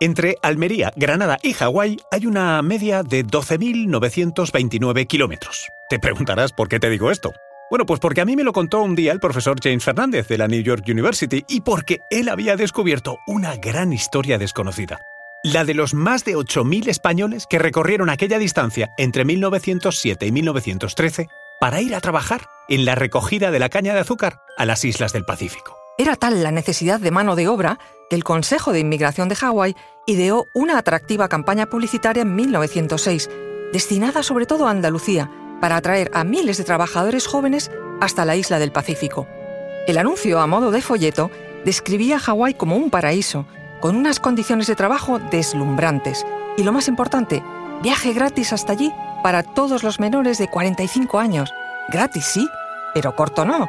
Entre Almería, Granada y Hawái hay una media de 12.929 kilómetros. Te preguntarás por qué te digo esto. Bueno, pues porque a mí me lo contó un día el profesor James Fernández de la New York University y porque él había descubierto una gran historia desconocida. La de los más de 8.000 españoles que recorrieron aquella distancia entre 1907 y 1913 para ir a trabajar en la recogida de la caña de azúcar a las islas del Pacífico. Era tal la necesidad de mano de obra que el Consejo de Inmigración de Hawái ideó una atractiva campaña publicitaria en 1906, destinada sobre todo a Andalucía, para atraer a miles de trabajadores jóvenes hasta la isla del Pacífico. El anuncio, a modo de folleto, describía Hawái como un paraíso, con unas condiciones de trabajo deslumbrantes y, lo más importante, viaje gratis hasta allí para todos los menores de 45 años. Gratis, sí, pero corto no.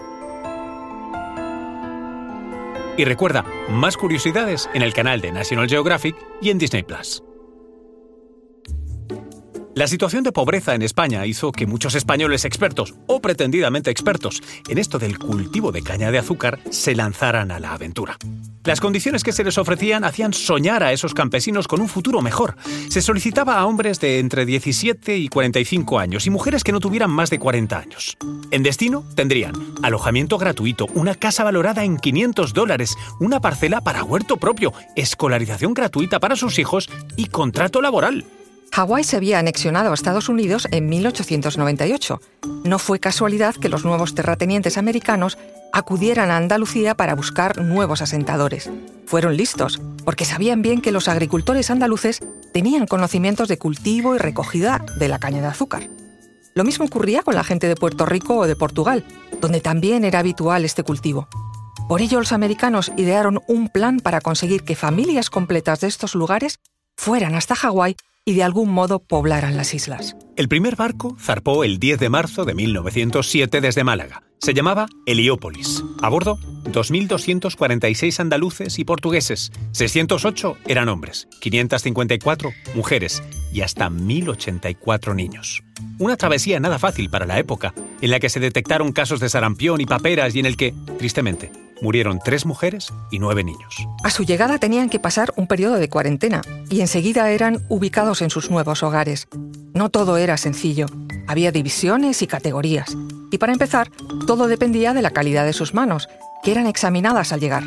Y recuerda, más curiosidades en el canal de National Geographic y en Disney Plus. La situación de pobreza en España hizo que muchos españoles expertos, o pretendidamente expertos, en esto del cultivo de caña de azúcar, se lanzaran a la aventura. Las condiciones que se les ofrecían hacían soñar a esos campesinos con un futuro mejor. Se solicitaba a hombres de entre 17 y 45 años y mujeres que no tuvieran más de 40 años. En destino tendrían alojamiento gratuito, una casa valorada en 500 dólares, una parcela para huerto propio, escolarización gratuita para sus hijos y contrato laboral. Hawái se había anexionado a Estados Unidos en 1898. No fue casualidad que los nuevos terratenientes americanos acudieran a Andalucía para buscar nuevos asentadores. Fueron listos, porque sabían bien que los agricultores andaluces tenían conocimientos de cultivo y recogida de la caña de azúcar. Lo mismo ocurría con la gente de Puerto Rico o de Portugal, donde también era habitual este cultivo. Por ello los americanos idearon un plan para conseguir que familias completas de estos lugares fueran hasta Hawái y de algún modo poblaran las islas. El primer barco zarpó el 10 de marzo de 1907 desde Málaga. Se llamaba Heliópolis. A bordo, 2.246 andaluces y portugueses. 608 eran hombres, 554 mujeres y hasta 1.084 niños. Una travesía nada fácil para la época, en la que se detectaron casos de sarampión y paperas y en el que, tristemente, murieron tres mujeres y nueve niños. A su llegada tenían que pasar un periodo de cuarentena y enseguida eran ubicados en sus nuevos hogares. No todo era sencillo. Había divisiones y categorías. Y para empezar, todo dependía de la calidad de sus manos, que eran examinadas al llegar.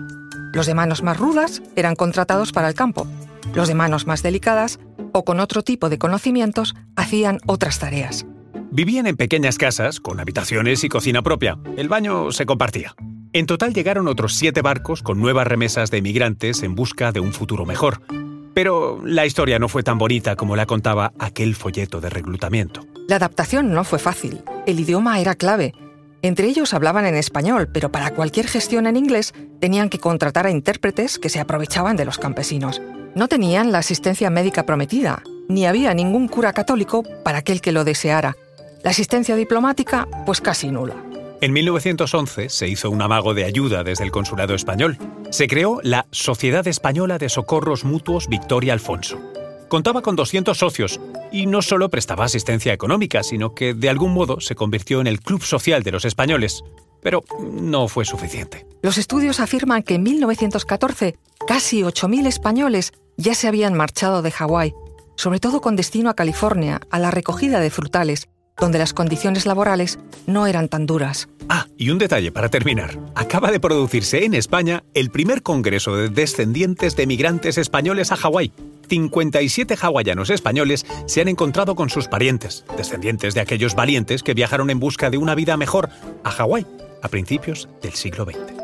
Los de manos más rudas eran contratados para el campo. Los de manos más delicadas o con otro tipo de conocimientos hacían otras tareas. Vivían en pequeñas casas, con habitaciones y cocina propia. El baño se compartía. En total llegaron otros siete barcos con nuevas remesas de emigrantes en busca de un futuro mejor. Pero la historia no fue tan bonita como la contaba aquel folleto de reclutamiento. La adaptación no fue fácil. El idioma era clave. Entre ellos hablaban en español, pero para cualquier gestión en inglés tenían que contratar a intérpretes que se aprovechaban de los campesinos. No tenían la asistencia médica prometida, ni había ningún cura católico para aquel que lo deseara. La asistencia diplomática, pues casi nula. En 1911 se hizo un amago de ayuda desde el Consulado Español. Se creó la Sociedad Española de Socorros Mutuos Victoria Alfonso. Contaba con 200 socios y no solo prestaba asistencia económica, sino que de algún modo se convirtió en el club social de los españoles. Pero no fue suficiente. Los estudios afirman que en 1914 casi 8.000 españoles ya se habían marchado de Hawái, sobre todo con destino a California, a la recogida de frutales, donde las condiciones laborales no eran tan duras. Ah, y un detalle para terminar. Acaba de producirse en España el primer congreso de descendientes de migrantes españoles a Hawái. 57 hawaianos españoles se han encontrado con sus parientes, descendientes de aquellos valientes que viajaron en busca de una vida mejor a Hawái a principios del siglo XX.